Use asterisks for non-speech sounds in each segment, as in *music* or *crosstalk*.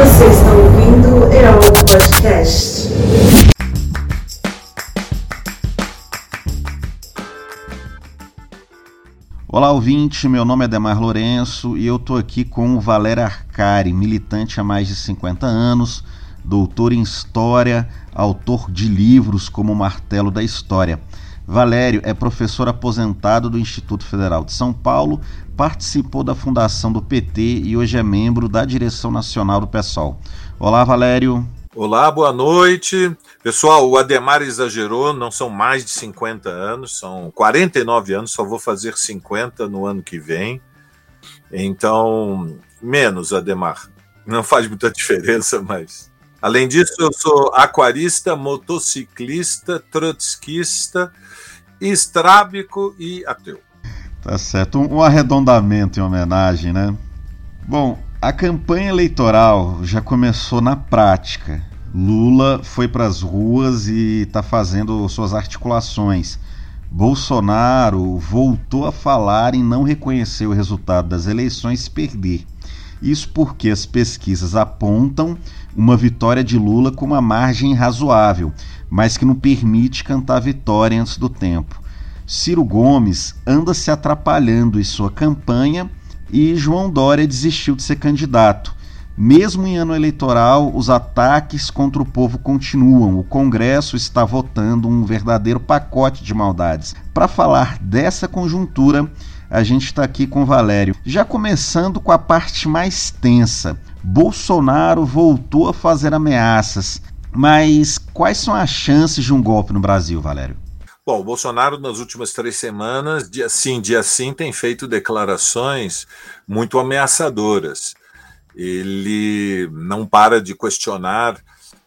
Você está ouvindo EOL Podcast. Olá, ouvinte. Meu nome é Demar Lourenço e eu tô aqui com o Valério Arcari, militante há mais de 50 anos, doutor em História, autor de livros como o Martelo da História. Valério é professor aposentado do Instituto Federal de São Paulo, participou da fundação do PT e hoje é membro da direção nacional do PSOL. Olá, Valério. Olá, boa noite. Pessoal, o Ademar exagerou, não são mais de 50 anos, são 49 anos, só vou fazer 50 no ano que vem. Então, menos, Ademar. Não faz muita *laughs* diferença, mas. Além disso, eu sou aquarista, motociclista, trotskista, estrábico e ateu. Tá certo. Um arredondamento em homenagem, né? Bom, a campanha eleitoral já começou na prática. Lula foi para as ruas e está fazendo suas articulações. Bolsonaro voltou a falar em não reconhecer o resultado das eleições e perder. Isso porque as pesquisas apontam uma vitória de Lula com uma margem razoável, mas que não permite cantar vitória antes do tempo. Ciro Gomes anda se atrapalhando em sua campanha e João Dória desistiu de ser candidato. Mesmo em ano eleitoral, os ataques contra o povo continuam. O Congresso está votando um verdadeiro pacote de maldades. Para falar dessa conjuntura, a gente está aqui com o Valério. Já começando com a parte mais tensa. Bolsonaro voltou a fazer ameaças. Mas quais são as chances de um golpe no Brasil, Valério? Bom, o Bolsonaro, nas últimas três semanas, dia sim, dia sim, tem feito declarações muito ameaçadoras. Ele não para de questionar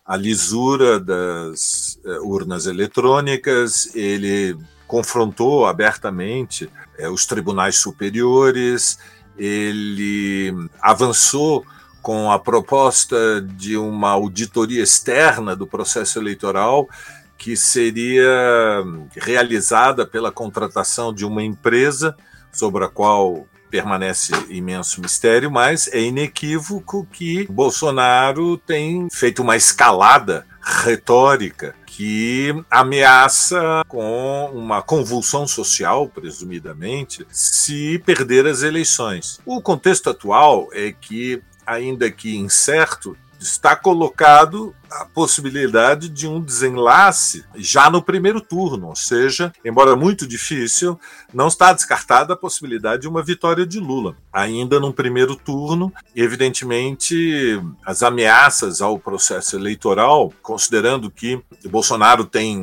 a lisura das eh, urnas eletrônicas, ele confrontou abertamente eh, os tribunais superiores, ele avançou com a proposta de uma auditoria externa do processo eleitoral que seria realizada pela contratação de uma empresa sobre a qual permanece imenso mistério, mas é inequívoco que Bolsonaro tem feito uma escalada retórica que ameaça com uma convulsão social, presumidamente, se perder as eleições. O contexto atual é que, ainda que incerto, está colocado a possibilidade de um desenlace já no primeiro turno, ou seja, embora muito difícil, não está descartada a possibilidade de uma vitória de Lula. Ainda no primeiro turno, evidentemente, as ameaças ao processo eleitoral, considerando que Bolsonaro tem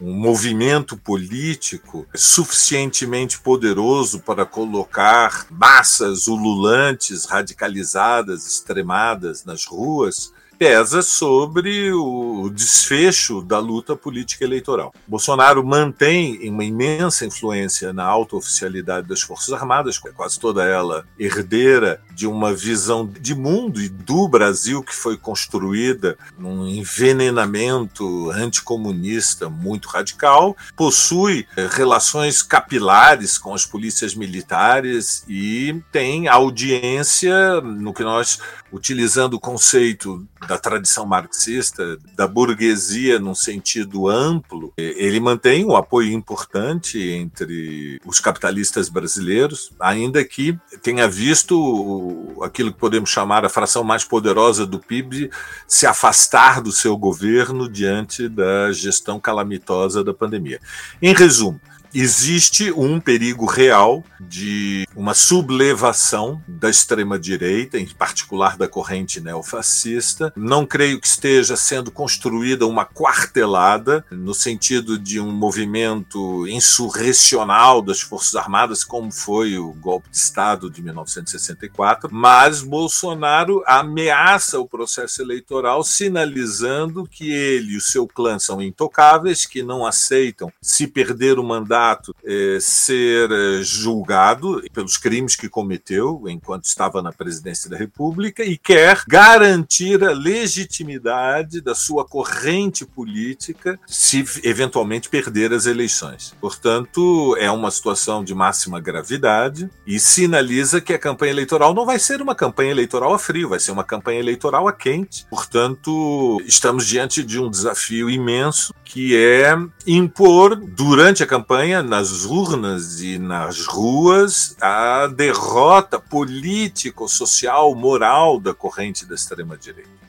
um movimento político suficientemente poderoso para colocar massas ululantes, radicalizadas, extremadas nas ruas, pesa sobre o desfecho da luta política eleitoral. Bolsonaro mantém uma imensa influência na alta oficialidade das Forças Armadas, quase toda ela herdeira de uma visão de mundo e do Brasil que foi construída num envenenamento anticomunista muito radical, possui eh, relações capilares com as polícias militares e tem audiência no que nós, utilizando o conceito da tradição marxista, da burguesia num sentido amplo, ele mantém um apoio importante entre os capitalistas brasileiros, ainda que tenha visto aquilo que podemos chamar a fração mais poderosa do PIB se afastar do seu governo diante da gestão calamitosa da pandemia. Em resumo, existe um perigo real de uma sublevação da extrema-direita, em particular da corrente neofascista. Não creio que esteja sendo construída uma quartelada, no sentido de um movimento insurrecional das Forças Armadas, como foi o golpe de Estado de 1964, mas Bolsonaro ameaça o processo eleitoral, sinalizando que ele e o seu clã são intocáveis, que não aceitam se perder o mandato fato é, ser é, julgado pelos crimes que cometeu enquanto estava na presidência da República e quer garantir a legitimidade da sua corrente política se eventualmente perder as eleições. Portanto, é uma situação de máxima gravidade e sinaliza que a campanha eleitoral não vai ser uma campanha eleitoral a frio, vai ser uma campanha eleitoral a quente. Portanto, estamos diante de um desafio imenso que é impor durante a campanha, nas urnas e nas ruas, a derrota político, social, moral da corrente da extrema-direita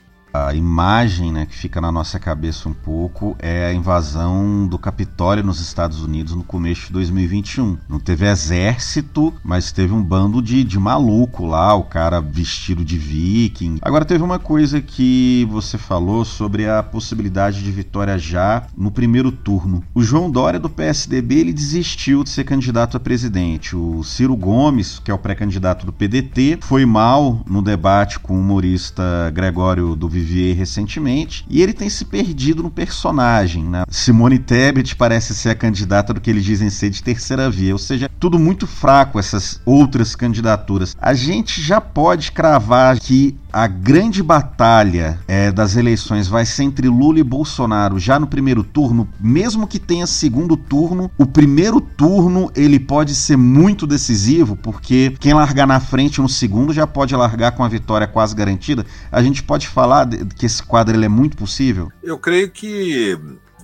a imagem né, que fica na nossa cabeça um pouco é a invasão do Capitólio nos Estados Unidos no começo de 2021. Não teve exército, mas teve um bando de, de maluco lá, o cara vestido de viking. Agora teve uma coisa que você falou sobre a possibilidade de vitória já no primeiro turno. O João Dória do PSDB ele desistiu de ser candidato a presidente. O Ciro Gomes, que é o pré-candidato do PDT, foi mal no debate com o humorista Gregório do Vivi Vivier recentemente, e ele tem se perdido no personagem. Né? Simone Tebet parece ser a candidata do que eles dizem ser de terceira via, ou seja, tudo muito fraco essas outras candidaturas. A gente já pode cravar que a grande batalha é, das eleições vai ser entre Lula e Bolsonaro já no primeiro turno, mesmo que tenha segundo turno, o primeiro turno ele pode ser muito decisivo, porque quem largar na frente no segundo já pode largar com a vitória quase garantida. A gente pode falar que esse quadro ele é muito possível? Eu creio que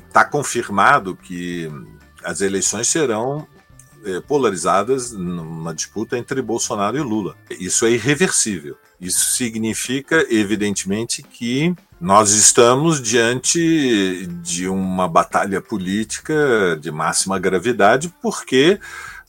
está confirmado que as eleições serão é, polarizadas numa disputa entre Bolsonaro e Lula. Isso é irreversível. Isso significa, evidentemente, que nós estamos diante de uma batalha política de máxima gravidade, porque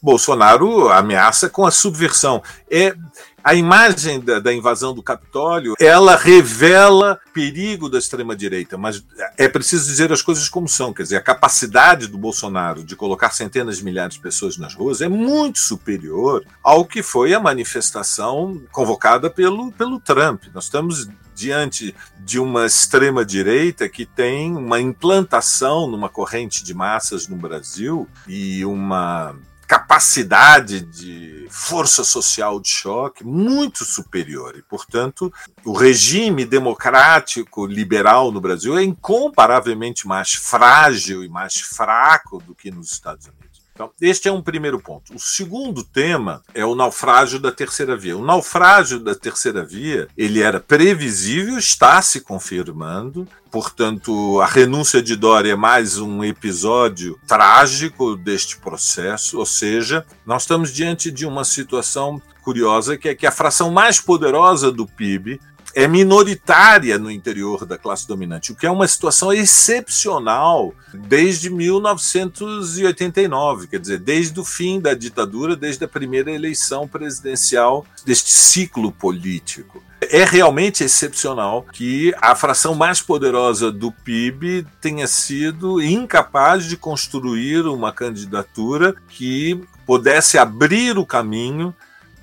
Bolsonaro ameaça com a subversão. É a imagem da, da, invasão do Capitólio, ela revela perigo da extrema-direita, mas é preciso dizer as coisas como são. Quer dizer, a capacidade do Bolsonaro de colocar centenas de milhares de pessoas nas ruas é muito superior ao que foi a manifestação convocada pelo, pelo Trump. Nós estamos diante de uma extrema-direita que tem uma implantação numa corrente de massas no Brasil e uma capacidade de força social de choque muito superior. E, portanto, o regime democrático liberal no Brasil é incomparavelmente mais frágil e mais fraco do que nos Estados Unidos. Então, este é um primeiro ponto. O segundo tema é o naufrágio da terceira via. O naufrágio da terceira via, ele era previsível, está se confirmando. Portanto, a renúncia de Dória é mais um episódio trágico deste processo, ou seja, nós estamos diante de uma situação curiosa que é que a fração mais poderosa do PIB é minoritária no interior da classe dominante, o que é uma situação excepcional desde 1989, quer dizer, desde o fim da ditadura, desde a primeira eleição presidencial deste ciclo político. É realmente excepcional que a fração mais poderosa do PIB tenha sido incapaz de construir uma candidatura que pudesse abrir o caminho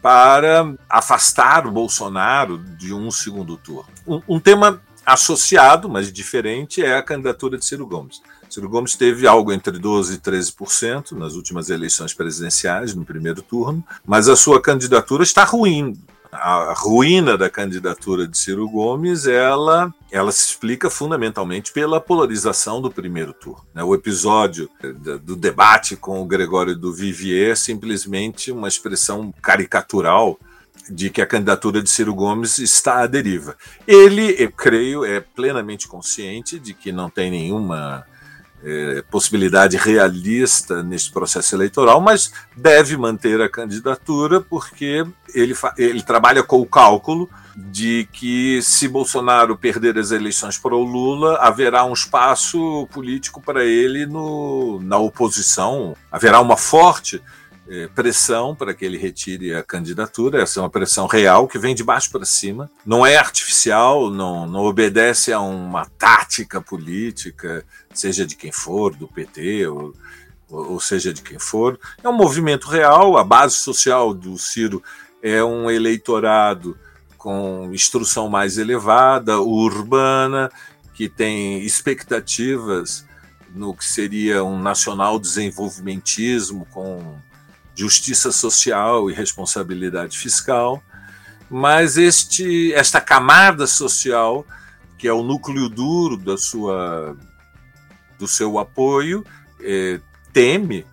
para afastar o Bolsonaro de um segundo turno. Um, um, tema associado, mas diferente, é a candidatura de Ciro Gomes. Ciro Gomes teve algo entre 12% e 13% nas últimas eleições presidenciais, no primeiro turno, mas a sua candidatura está ruim a ruína da candidatura de Ciro Gomes, ela, ela se explica fundamentalmente pela polarização do primeiro turno. Né? O episódio do debate com o Gregório do Vivier é simplesmente uma expressão caricatural de que a candidatura de Ciro Gomes está à deriva. Ele, eu creio, é plenamente consciente de que não tem nenhuma é, possibilidade realista neste processo eleitoral, mas deve manter a candidatura porque ele, ele trabalha com o cálculo de que se Bolsonaro perder as eleições para o Lula, haverá um espaço político para ele no, na oposição, haverá uma forte pressão para que ele retire a candidatura. Essa é uma pressão real que vem de baixo para cima. Não é artificial, não, não obedece a uma tática política, seja de quem for, do PT ou, ou seja de quem for. É um movimento real. A base social do Ciro é um eleitorado com instrução mais elevada, urbana, que tem expectativas no que seria um nacional desenvolvimentismo com justiça social e responsabilidade fiscal, mas este, esta camada social, que é o núcleo duro da sua, do seu apoio, é, teme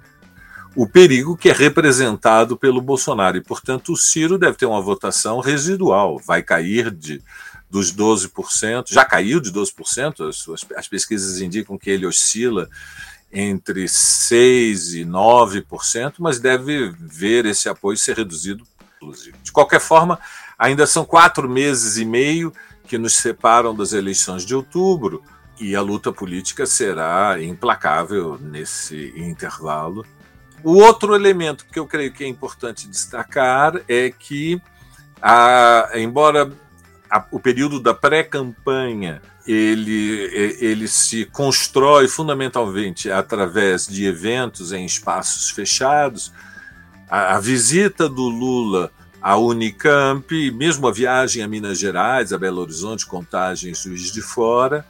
o perigo que é representado pelo Bolsonaro. E, portanto, o Ciro deve ter uma votação residual, vai cair de dos 12%, já caiu de 12%, as, as pesquisas indicam que ele oscila entre 6% e 9%, mas deve ver esse apoio ser reduzido, inclusive. De qualquer forma, ainda são quatro meses e meio que nos separam das eleições de outubro, e a luta política será implacável nesse intervalo. O outro elemento que eu creio que é importante destacar é que, a, embora a, o período da pré-campanha ele, ele se constrói fundamentalmente através de eventos em espaços fechados. A, a visita do Lula à Unicamp, mesmo a viagem a Minas Gerais, a Belo Horizonte, Contagem, Juiz de Fora,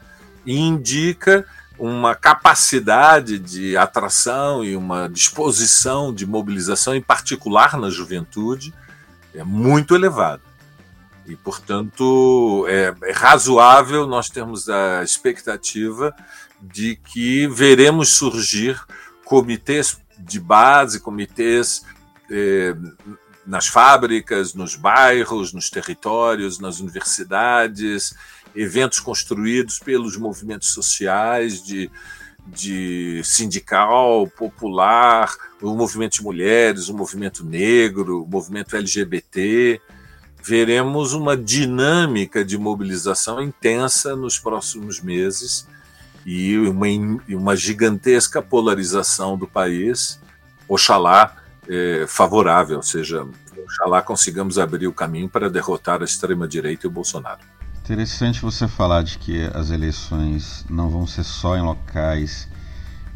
indica uma capacidade de atração e uma disposição de mobilização, em particular na juventude, é muito elevada. E, portanto, é, é razoável nós termos a expectativa de que veremos surgir comitês de base, comitês eh, nas fábricas, nos bairros, nos territórios, nas universidades, eventos construídos pelos movimentos sociais de, de sindical, popular, o movimento de mulheres, o movimento negro, o movimento LGBT veremos uma dinâmica de mobilização intensa nos próximos meses e uma, uma gigantesca polarização do país, oxalá é, favorável, ou seja, oxalá consigamos abrir o caminho para derrotar a extrema-direita e o Bolsonaro. Interessante você falar de que as eleições não vão ser só em locais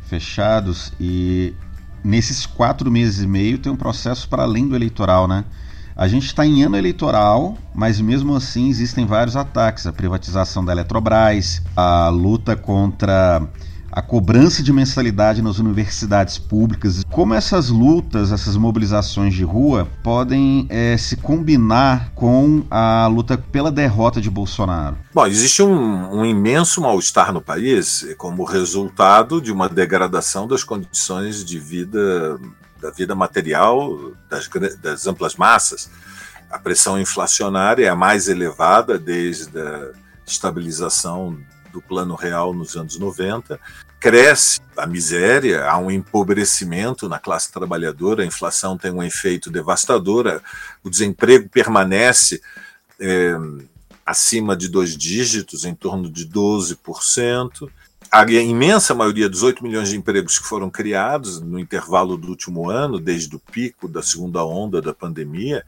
fechados e nesses quatro meses e meio tem um processo para além do eleitoral, né? A gente está em ano eleitoral, mas mesmo assim existem vários ataques. A privatização da Eletrobras, a luta contra a cobrança de mensalidade nas universidades públicas. Como essas lutas, essas mobilizações de rua podem é, se combinar com a luta pela derrota de Bolsonaro? Bom, existe um, um imenso mal-estar no país como resultado de uma degradação das condições de vida da vida material das, das amplas massas. A pressão inflacionária é a mais elevada desde a estabilização do plano real nos anos 90. Cresce a miséria, há um empobrecimento na classe trabalhadora, a inflação tem um efeito devastador, o desemprego permanece é, acima de dois dígitos, em torno de 12% a imensa maioria dos 8 milhões de empregos que foram criados no intervalo do último ano, desde o pico da segunda onda da pandemia,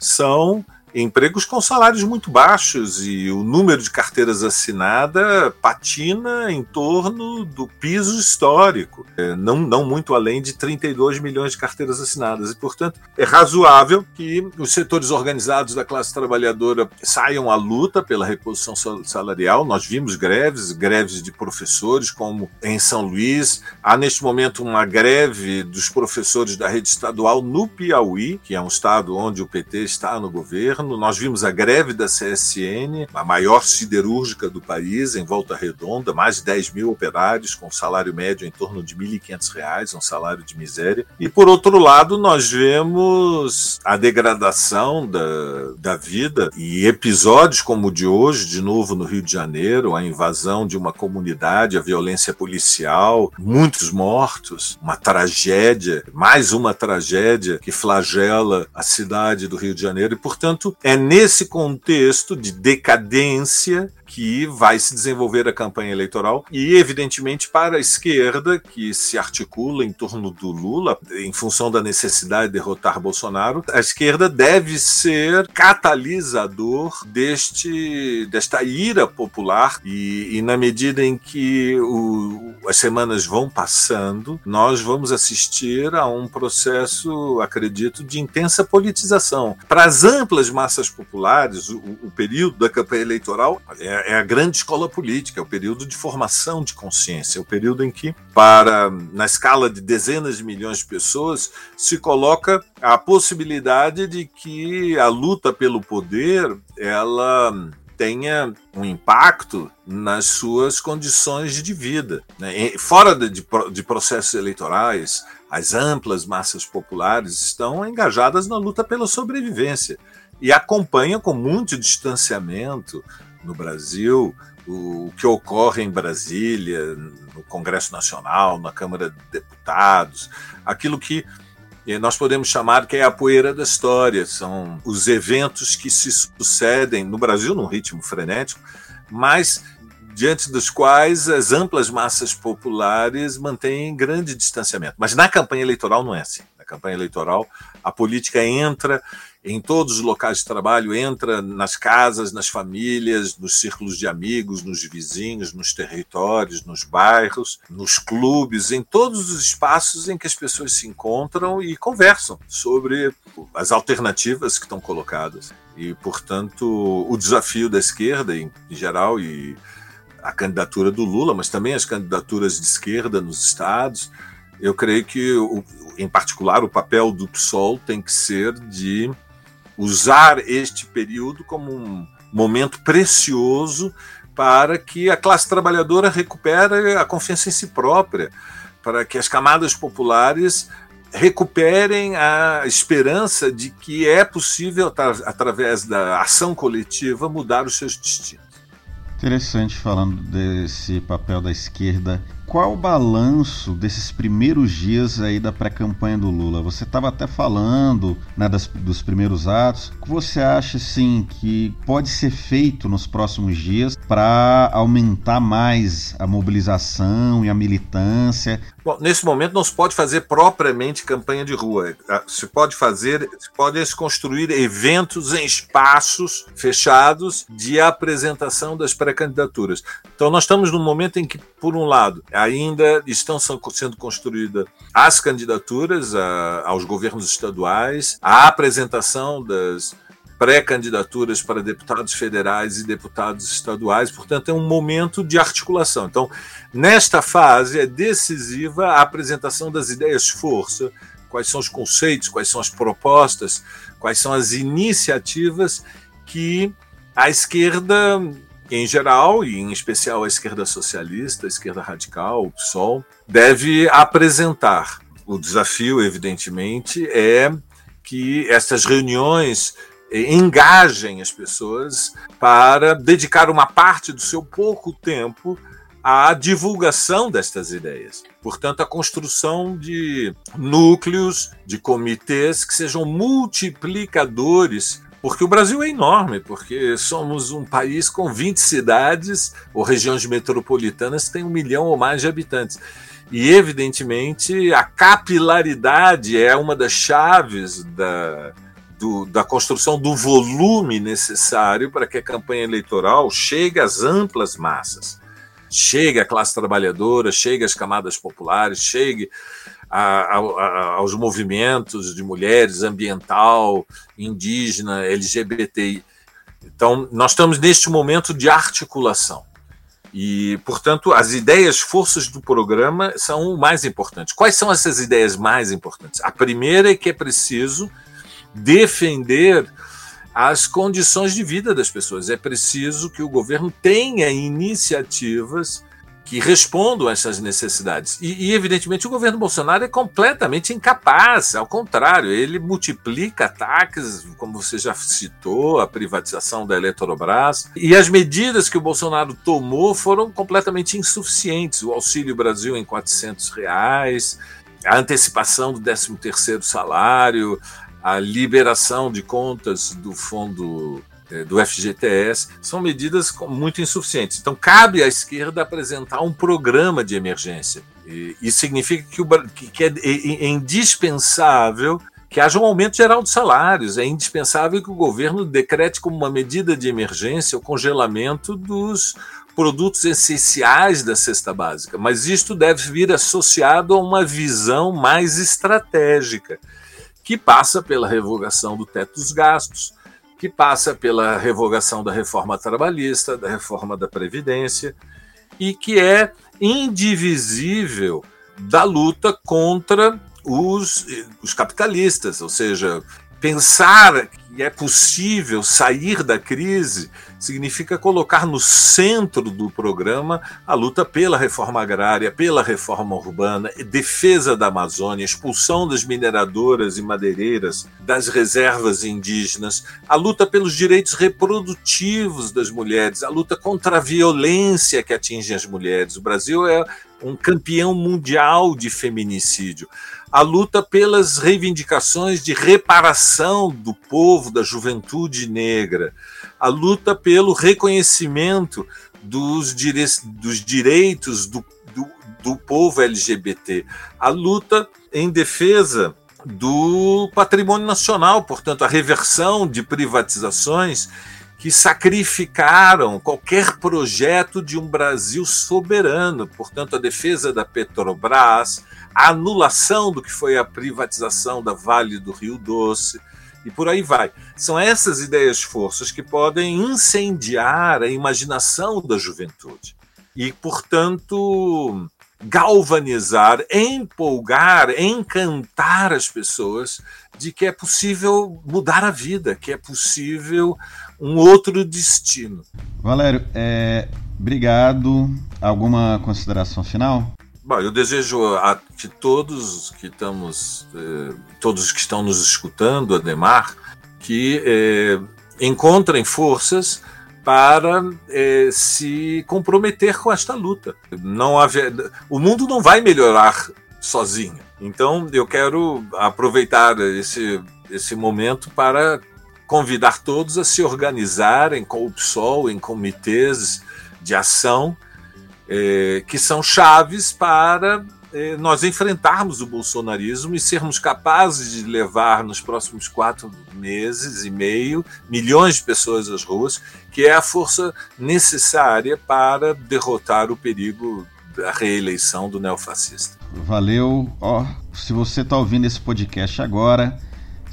são empregos com salários muito baixos e o número de carteiras assinadas patina em torno do piso histórico, é, não, não muito além de 32 milhões de carteiras assinadas. E, portanto, é razoável que os setores organizados da classe trabalhadora saiam à luta pela reposição salarial. Nós vimos greves, greves de professores, como em São Luís. Há neste momento uma greve dos professores da rede estadual no Piauí, que é um estado onde o PT está no governo governo, nós vimos a greve da CSN, a maior siderúrgica do país, em Volta Redonda, mais de 10 mil operários, com salário médio em torno de R$ 1.500, um salário de miséria. E, por outro lado, nós vemos a degradação da, da vida e episódios como o de hoje, de novo no Rio de Janeiro, a invasão de uma comunidade, a violência policial, muitos mortos, uma tragédia, mais uma tragédia que flagela a cidade do Rio de Janeiro. E, portanto, é nesse contexto de decadência que vai se desenvolver a campanha eleitoral e, evidentemente, para a esquerda, que se articula em torno do Lula, em função da necessidade de derrotar Bolsonaro, a esquerda deve ser catalisador deste, desta ira popular e, e na medida em que o, as semanas vão passando, nós vamos assistir a um processo, acredito, de intensa politização. Para as amplas massas populares, o, o período da campanha eleitoral é é, a grande escola política, é o período de formação de consciência, é o período em que, para na escala de dezenas de milhões de pessoas, se coloca a possibilidade de que a luta pelo poder ela tenha um impacto nas suas condições de vida. Né? Fora de, de processos eleitorais, as amplas massas populares estão engajadas na luta pela sobrevivência e acompanham com muito distanciamento no Brasil o que ocorre em Brasília, no Congresso Nacional, na Câmara de Deputados, aquilo que nós podemos chamar que é a poeira da história, são os eventos que se sucedem no Brasil num ritmo frenético, mas diante dos quais as amplas massas populares mantêm grande distanciamento. Mas na campanha eleitoral não é assim. Campanha eleitoral, a política entra em todos os locais de trabalho, entra nas casas, nas famílias, nos círculos de amigos, nos vizinhos, nos territórios, nos bairros, nos clubes, em todos os espaços em que as pessoas se encontram e conversam sobre as alternativas que estão colocadas. E, portanto, o desafio da esquerda, em, geral, e a candidatura do Lula, mas também as candidaturas de esquerda nos estados, eu creio que, em particular, o papel do PSOL tem que ser de usar este período como um momento precioso para que a classe trabalhadora recupere a confiança em si própria, para que as camadas populares recuperem a esperança de que é possível, através da ação coletiva, mudar os seus destinos. Interessante falando desse papel da esquerda qual o balanço desses primeiros dias aí da pré-campanha do Lula? Você estava até falando né, das, dos primeiros atos. O que você acha assim que pode ser feito nos próximos dias para aumentar mais a mobilização e a militância? Bom, nesse momento não se pode fazer propriamente campanha de rua. Ah, se pode fazer, se pode se construir eventos em espaços fechados de apresentação das pré-candidaturas. Então nós estamos num momento em que, por um lado, ainda estão sendo construídas as candidaturas a, aos governos estaduais, a apresentação das pré-candidaturas para deputados federais e deputados estaduais, portanto, é um momento de articulação. Então, nesta fase, é decisiva a apresentação das ideias-força, quais são os conceitos, quais são as propostas, quais são as iniciativas que a esquerda em geral, e em especial a esquerda socialista, a esquerda radical, o PSOL, deve apresentar. O desafio, evidentemente, é que essas reuniões engajem as pessoas para dedicar uma parte do seu pouco tempo à divulgação destas ideias. Portanto, a construção de núcleos, de comitês que sejam multiplicadores porque o Brasil é enorme, porque somos um país com 20 cidades ou regiões metropolitanas que tem um milhão ou mais de habitantes. E, evidentemente, a capilaridade é uma das chaves da, do, da construção do volume necessário para que a campanha eleitoral chegue às amplas massas. Chegue à classe trabalhadora, chegue às camadas populares, chegue a, a, aos movimentos de mulheres, ambiental, indígena, LGBT. Então, nós estamos neste momento de articulação. E, portanto, as ideias, forças do programa são o mais importante. Quais são essas ideias mais importantes? A primeira é que é preciso defender as condições de vida das pessoas. É preciso que o governo tenha iniciativas que respondam a essas necessidades. E, e, evidentemente, o governo Bolsonaro é completamente incapaz, ao contrário, ele multiplica ataques, como você já citou, a privatização da Eletrobras, e as medidas que o Bolsonaro tomou foram completamente insuficientes. O Auxílio Brasil em 400 reais, a antecipação do 13º salário, a liberação de contas do Fundo é, do FGTS, são medidas muito insuficientes. Então, cabe à esquerda apresentar um programa de emergência. E isso significa que, o, que é, é indispensável que haja um aumento geral dos salários. É indispensável que o governo decrete como uma medida de emergência o congelamento dos produtos essenciais da cesta básica. Mas isto deve vir associado a uma visão mais estratégica, que passa pela revogação do teto dos gastos, que passa pela revogação da reforma trabalhista, da reforma da Previdência, e que é indivisível da luta contra os, os capitalistas, ou seja, pensar que é possível sair da crise significa colocar no centro do programa a luta pela reforma agrária, pela reforma urbana, defesa da Amazônia, expulsão das mineradoras e madeireiras das reservas indígenas, a luta pelos direitos reprodutivos das mulheres, a luta contra a violência que atinge as mulheres. O Brasil é um campeão mundial de feminicídio a luta pelas reivindicações de reparação do povo, da juventude negra, a luta pelo reconhecimento dos, dire dos direitos do, do, do povo LGBT, a luta em defesa do patrimônio nacional, portanto, a reversão de privatizações que sacrificaram qualquer projeto de um Brasil soberano, portanto, a defesa da Petrobras, a anulação do que foi a privatização da Vale do Rio Doce e por aí vai. São essas ideias forças que podem incendiar a imaginação da juventude e, portanto, galvanizar, empolgar, encantar as pessoas de que é possível mudar a vida, que é possível um outro destino. Valério, é, obrigado. Alguma consideração final? Bom, eu desejo a que todos que estamos, eh, todos que estão nos escutando, Ademar, que eh, encontrem forças para eh, se comprometer com esta luta. Não haver, o mundo não vai melhorar sozinho. Então, eu quero aproveitar esse, esse momento para convidar todos a se organizarem com o PSOL em comitês de ação é, que são chaves para é, nós enfrentarmos o bolsonarismo e sermos capazes de levar nos próximos quatro meses e meio milhões de pessoas às ruas, que é a força necessária para derrotar o perigo da reeleição do neofascista. Valeu. Se você está ouvindo esse podcast agora,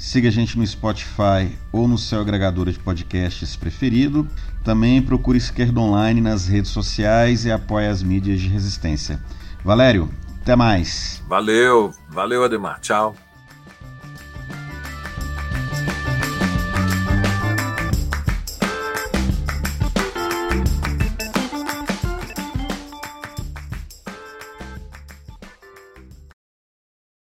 siga a gente no Spotify ou no seu agregador de podcasts preferido. Também procure Esquerda Online nas redes sociais e apoie as mídias de resistência. Valério, até mais. Valeu, valeu Ademar. Tchau.